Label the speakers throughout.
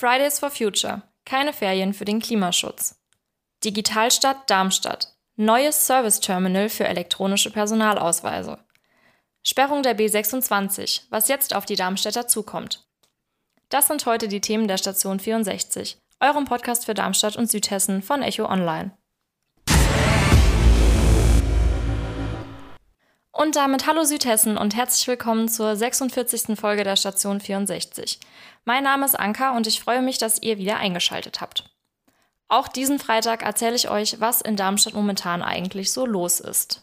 Speaker 1: Fridays for Future. Keine Ferien für den Klimaschutz. Digitalstadt Darmstadt. Neues Service-Terminal für elektronische Personalausweise. Sperrung der B26, was jetzt auf die Darmstädter zukommt. Das sind heute die Themen der Station 64, eurem Podcast für Darmstadt und Südhessen von Echo Online. Und damit hallo Südhessen und herzlich willkommen zur 46. Folge der Station 64. Mein Name ist Anka und ich freue mich, dass ihr wieder eingeschaltet habt. Auch diesen Freitag erzähle ich euch, was in Darmstadt momentan eigentlich so los ist.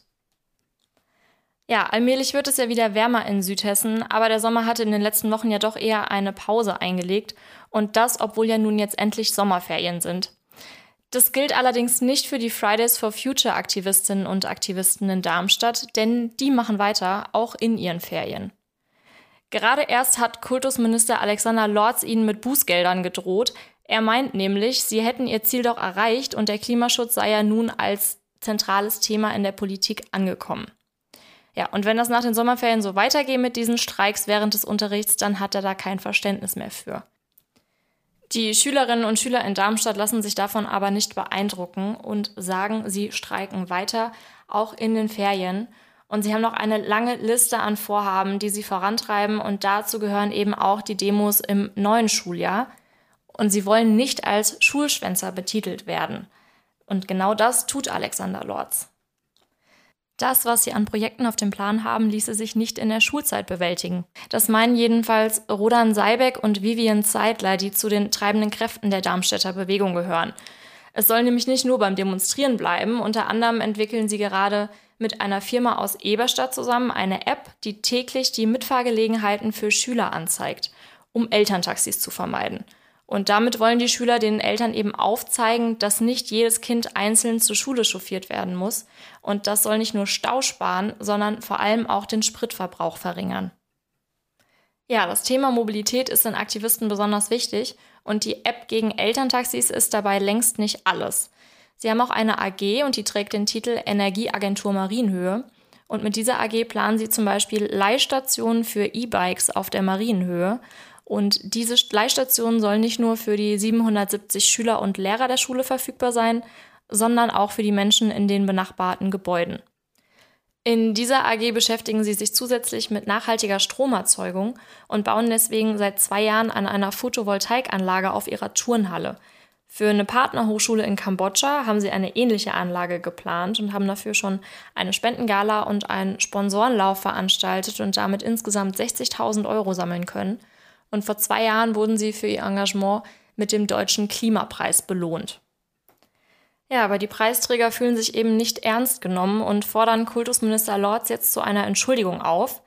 Speaker 1: Ja, allmählich wird es ja wieder wärmer in Südhessen, aber der Sommer hatte in den letzten Wochen ja doch eher eine Pause eingelegt und das, obwohl ja nun jetzt endlich Sommerferien sind. Das gilt allerdings nicht für die Fridays for Future Aktivistinnen und Aktivisten in Darmstadt, denn die machen weiter, auch in ihren Ferien. Gerade erst hat Kultusminister Alexander Lorz ihnen mit Bußgeldern gedroht. Er meint nämlich, sie hätten ihr Ziel doch erreicht und der Klimaschutz sei ja nun als zentrales Thema in der Politik angekommen. Ja, und wenn das nach den Sommerferien so weitergeht mit diesen Streiks während des Unterrichts, dann hat er da kein Verständnis mehr für. Die Schülerinnen und Schüler in Darmstadt lassen sich davon aber nicht beeindrucken und sagen, sie streiken weiter, auch in den Ferien. Und sie haben noch eine lange Liste an Vorhaben, die sie vorantreiben. Und dazu gehören eben auch die Demos im neuen Schuljahr. Und sie wollen nicht als Schulschwänzer betitelt werden. Und genau das tut Alexander Lorz. Das, was sie an Projekten auf dem Plan haben, ließe sich nicht in der Schulzeit bewältigen. Das meinen jedenfalls Rodan Seibeck und Vivian Zeidler, die zu den treibenden Kräften der Darmstädter Bewegung gehören. Es soll nämlich nicht nur beim Demonstrieren bleiben. Unter anderem entwickeln sie gerade mit einer Firma aus Eberstadt zusammen eine App, die täglich die Mitfahrgelegenheiten für Schüler anzeigt, um Elterntaxis zu vermeiden. Und damit wollen die Schüler den Eltern eben aufzeigen, dass nicht jedes Kind einzeln zur Schule chauffiert werden muss. Und das soll nicht nur Stau sparen, sondern vor allem auch den Spritverbrauch verringern. Ja, das Thema Mobilität ist den Aktivisten besonders wichtig und die App gegen Elterntaxis ist dabei längst nicht alles. Sie haben auch eine AG und die trägt den Titel Energieagentur Marienhöhe. Und mit dieser AG planen sie zum Beispiel Leihstationen für E-Bikes auf der Marienhöhe und diese Leihstationen sollen nicht nur für die 770 Schüler und Lehrer der Schule verfügbar sein, sondern auch für die Menschen in den benachbarten Gebäuden. In dieser AG beschäftigen sie sich zusätzlich mit nachhaltiger Stromerzeugung und bauen deswegen seit zwei Jahren an einer Photovoltaikanlage auf ihrer Turnhalle. Für eine Partnerhochschule in Kambodscha haben sie eine ähnliche Anlage geplant und haben dafür schon eine Spendengala und einen Sponsorenlauf veranstaltet und damit insgesamt 60.000 Euro sammeln können. Und vor zwei Jahren wurden sie für ihr Engagement mit dem Deutschen Klimapreis belohnt. Ja, aber die Preisträger fühlen sich eben nicht ernst genommen und fordern Kultusminister Lorz jetzt zu einer Entschuldigung auf.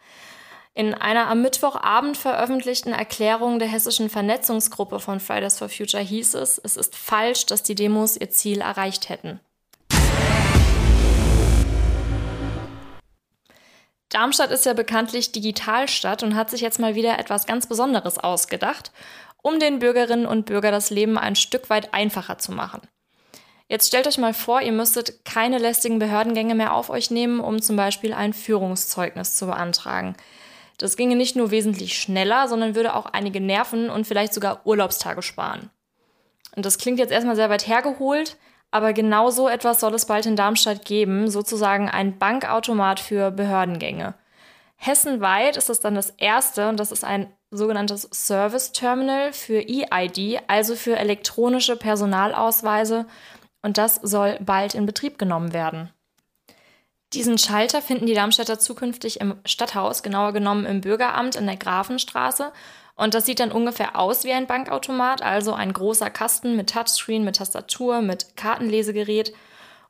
Speaker 1: In einer am Mittwochabend veröffentlichten Erklärung der hessischen Vernetzungsgruppe von Fridays for Future hieß es, es ist falsch, dass die Demos ihr Ziel erreicht hätten. Darmstadt ist ja bekanntlich Digitalstadt und hat sich jetzt mal wieder etwas ganz Besonderes ausgedacht, um den Bürgerinnen und Bürgern das Leben ein Stück weit einfacher zu machen. Jetzt stellt euch mal vor, ihr müsstet keine lästigen Behördengänge mehr auf euch nehmen, um zum Beispiel ein Führungszeugnis zu beantragen. Das ginge nicht nur wesentlich schneller, sondern würde auch einige Nerven und vielleicht sogar Urlaubstage sparen. Und das klingt jetzt erstmal sehr weit hergeholt, aber genau so etwas soll es bald in Darmstadt geben, sozusagen ein Bankautomat für Behördengänge. Hessenweit ist das dann das erste und das ist ein sogenanntes Service Terminal für EID, also für elektronische Personalausweise und das soll bald in Betrieb genommen werden. Diesen Schalter finden die Darmstädter zukünftig im Stadthaus, genauer genommen im Bürgeramt in der Grafenstraße und das sieht dann ungefähr aus wie ein Bankautomat, also ein großer Kasten mit Touchscreen, mit Tastatur, mit Kartenlesegerät.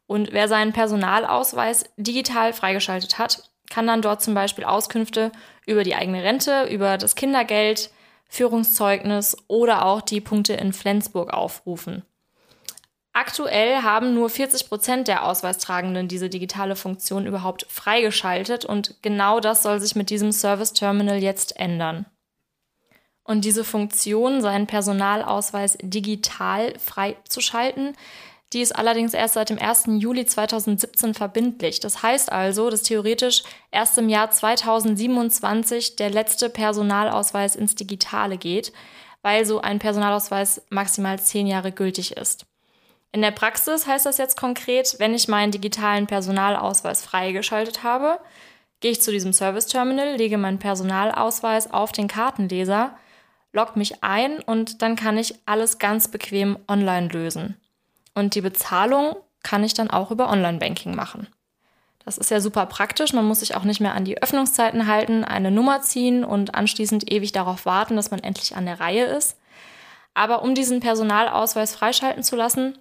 Speaker 1: Und wer seinen Personalausweis digital freigeschaltet hat, kann dann dort zum Beispiel Auskünfte über die eigene Rente, über das Kindergeld, Führungszeugnis oder auch die Punkte in Flensburg aufrufen. Aktuell haben nur 40 Prozent der Ausweistragenden diese digitale Funktion überhaupt freigeschaltet und genau das soll sich mit diesem Service Terminal jetzt ändern. Und diese Funktion, seinen Personalausweis digital freizuschalten, die ist allerdings erst seit dem 1. Juli 2017 verbindlich. Das heißt also, dass theoretisch erst im Jahr 2027 der letzte Personalausweis ins Digitale geht, weil so ein Personalausweis maximal zehn Jahre gültig ist. In der Praxis heißt das jetzt konkret, wenn ich meinen digitalen Personalausweis freigeschaltet habe, gehe ich zu diesem Service Terminal, lege meinen Personalausweis auf den Kartenleser, logge mich ein und dann kann ich alles ganz bequem online lösen. Und die Bezahlung kann ich dann auch über Online-Banking machen. Das ist ja super praktisch. Man muss sich auch nicht mehr an die Öffnungszeiten halten, eine Nummer ziehen und anschließend ewig darauf warten, dass man endlich an der Reihe ist. Aber um diesen Personalausweis freischalten zu lassen,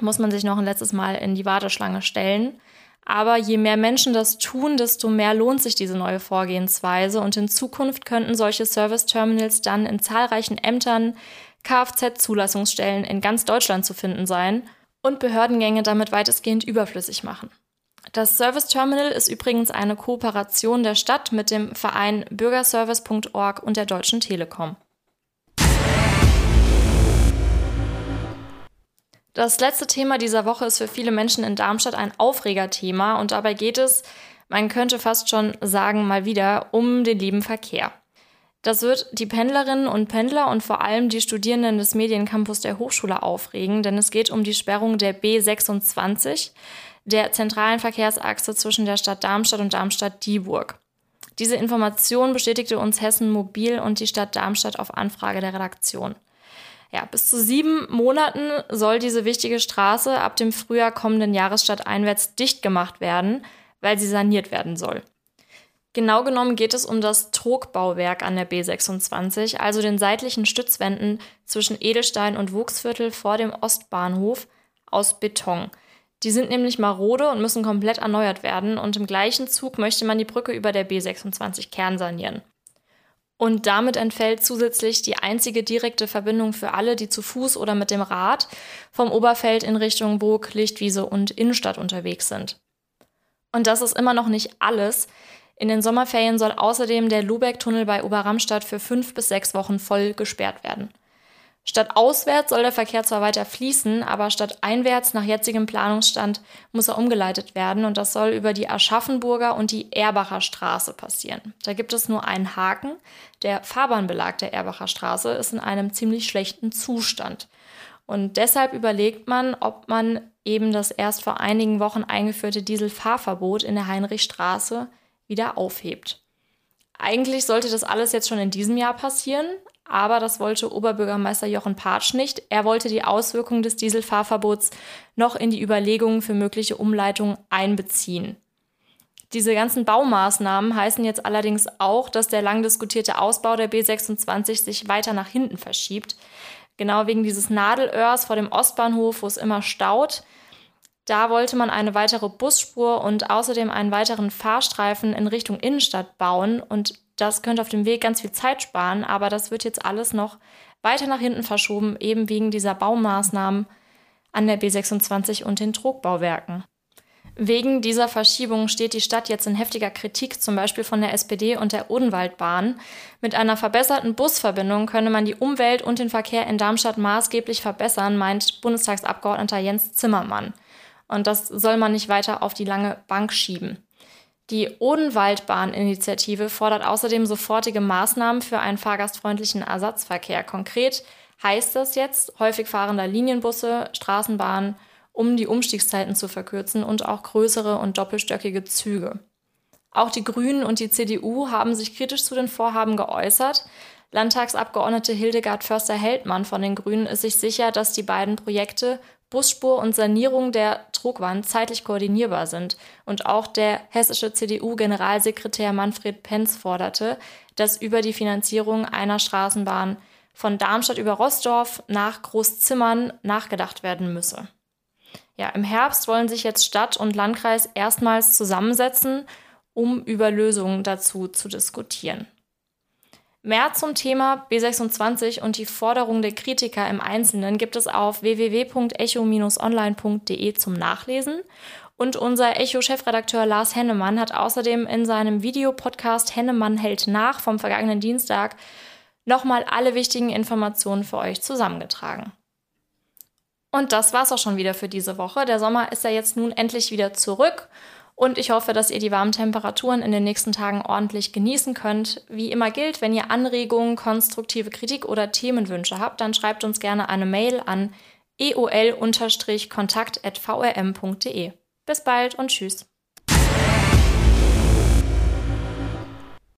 Speaker 1: muss man sich noch ein letztes Mal in die Warteschlange stellen. Aber je mehr Menschen das tun, desto mehr lohnt sich diese neue Vorgehensweise und in Zukunft könnten solche Service-Terminals dann in zahlreichen Ämtern, Kfz-Zulassungsstellen in ganz Deutschland zu finden sein und Behördengänge damit weitestgehend überflüssig machen. Das Service Terminal ist übrigens eine Kooperation der Stadt mit dem Verein bürgerservice.org und der Deutschen Telekom. Das letzte Thema dieser Woche ist für viele Menschen in Darmstadt ein Aufregerthema und dabei geht es, man könnte fast schon sagen, mal wieder um den lieben Verkehr. Das wird die Pendlerinnen und Pendler und vor allem die Studierenden des Mediencampus der Hochschule aufregen, denn es geht um die Sperrung der B26, der zentralen Verkehrsachse zwischen der Stadt Darmstadt und Darmstadt-Dieburg. Diese Information bestätigte uns Hessen Mobil und die Stadt Darmstadt auf Anfrage der Redaktion. Ja, bis zu sieben Monaten soll diese wichtige Straße ab dem Frühjahr kommenden Jahres stadteinwärts dicht gemacht werden, weil sie saniert werden soll. Genau genommen geht es um das Trogbauwerk an der B26, also den seitlichen Stützwänden zwischen Edelstein und Wuchsviertel vor dem Ostbahnhof aus Beton. Die sind nämlich marode und müssen komplett erneuert werden und im gleichen Zug möchte man die Brücke über der B26 kernsanieren. Und damit entfällt zusätzlich die einzige direkte Verbindung für alle, die zu Fuß oder mit dem Rad vom Oberfeld in Richtung Burg, Lichtwiese und Innenstadt unterwegs sind. Und das ist immer noch nicht alles. In den Sommerferien soll außerdem der Lubeck-Tunnel bei Oberramstadt für fünf bis sechs Wochen voll gesperrt werden. Statt auswärts soll der Verkehr zwar weiter fließen, aber statt einwärts nach jetzigem Planungsstand muss er umgeleitet werden und das soll über die Aschaffenburger und die Erbacher Straße passieren. Da gibt es nur einen Haken. Der Fahrbahnbelag der Erbacher Straße ist in einem ziemlich schlechten Zustand. Und deshalb überlegt man, ob man eben das erst vor einigen Wochen eingeführte Dieselfahrverbot in der Heinrichstraße wieder aufhebt. Eigentlich sollte das alles jetzt schon in diesem Jahr passieren, aber das wollte Oberbürgermeister Jochen Patsch nicht. Er wollte die Auswirkungen des Dieselfahrverbots noch in die Überlegungen für mögliche Umleitungen einbeziehen. Diese ganzen Baumaßnahmen heißen jetzt allerdings auch, dass der lang diskutierte Ausbau der B26 sich weiter nach hinten verschiebt. Genau wegen dieses Nadelöhrs vor dem Ostbahnhof, wo es immer staut. Da wollte man eine weitere Busspur und außerdem einen weiteren Fahrstreifen in Richtung Innenstadt bauen und das könnte auf dem Weg ganz viel Zeit sparen, aber das wird jetzt alles noch weiter nach hinten verschoben, eben wegen dieser Baumaßnahmen an der B26 und den Trugbauwerken. Wegen dieser Verschiebung steht die Stadt jetzt in heftiger Kritik, zum Beispiel von der SPD und der Odenwaldbahn. Mit einer verbesserten Busverbindung könne man die Umwelt und den Verkehr in Darmstadt maßgeblich verbessern, meint Bundestagsabgeordneter Jens Zimmermann. Und das soll man nicht weiter auf die lange Bank schieben. Die Odenwaldbahn-Initiative fordert außerdem sofortige Maßnahmen für einen fahrgastfreundlichen Ersatzverkehr. Konkret heißt das jetzt häufig fahrender Linienbusse, Straßenbahnen, um die Umstiegszeiten zu verkürzen und auch größere und doppelstöckige Züge. Auch die Grünen und die CDU haben sich kritisch zu den Vorhaben geäußert. Landtagsabgeordnete Hildegard Förster-Heldmann von den Grünen ist sich sicher, dass die beiden Projekte Busspur und Sanierung der Trugwand zeitlich koordinierbar sind. Und auch der hessische CDU-Generalsekretär Manfred Penz forderte, dass über die Finanzierung einer Straßenbahn von Darmstadt über Rossdorf nach Großzimmern nachgedacht werden müsse. Ja, im Herbst wollen sich jetzt Stadt und Landkreis erstmals zusammensetzen, um über Lösungen dazu zu diskutieren. Mehr zum Thema B26 und die Forderung der Kritiker im Einzelnen gibt es auf www.echo-online.de zum Nachlesen. Und unser Echo-Chefredakteur Lars Hennemann hat außerdem in seinem Videopodcast Hennemann hält nach vom vergangenen Dienstag nochmal alle wichtigen Informationen für euch zusammengetragen. Und das war's auch schon wieder für diese Woche. Der Sommer ist ja jetzt nun endlich wieder zurück Und ich hoffe, dass ihr die warmen Temperaturen in den nächsten Tagen ordentlich genießen könnt. Wie immer gilt, wenn ihr Anregungen, konstruktive Kritik oder Themenwünsche habt, dann schreibt uns gerne eine Mail an eol-kontakt.vrm.de. Bis bald und tschüss.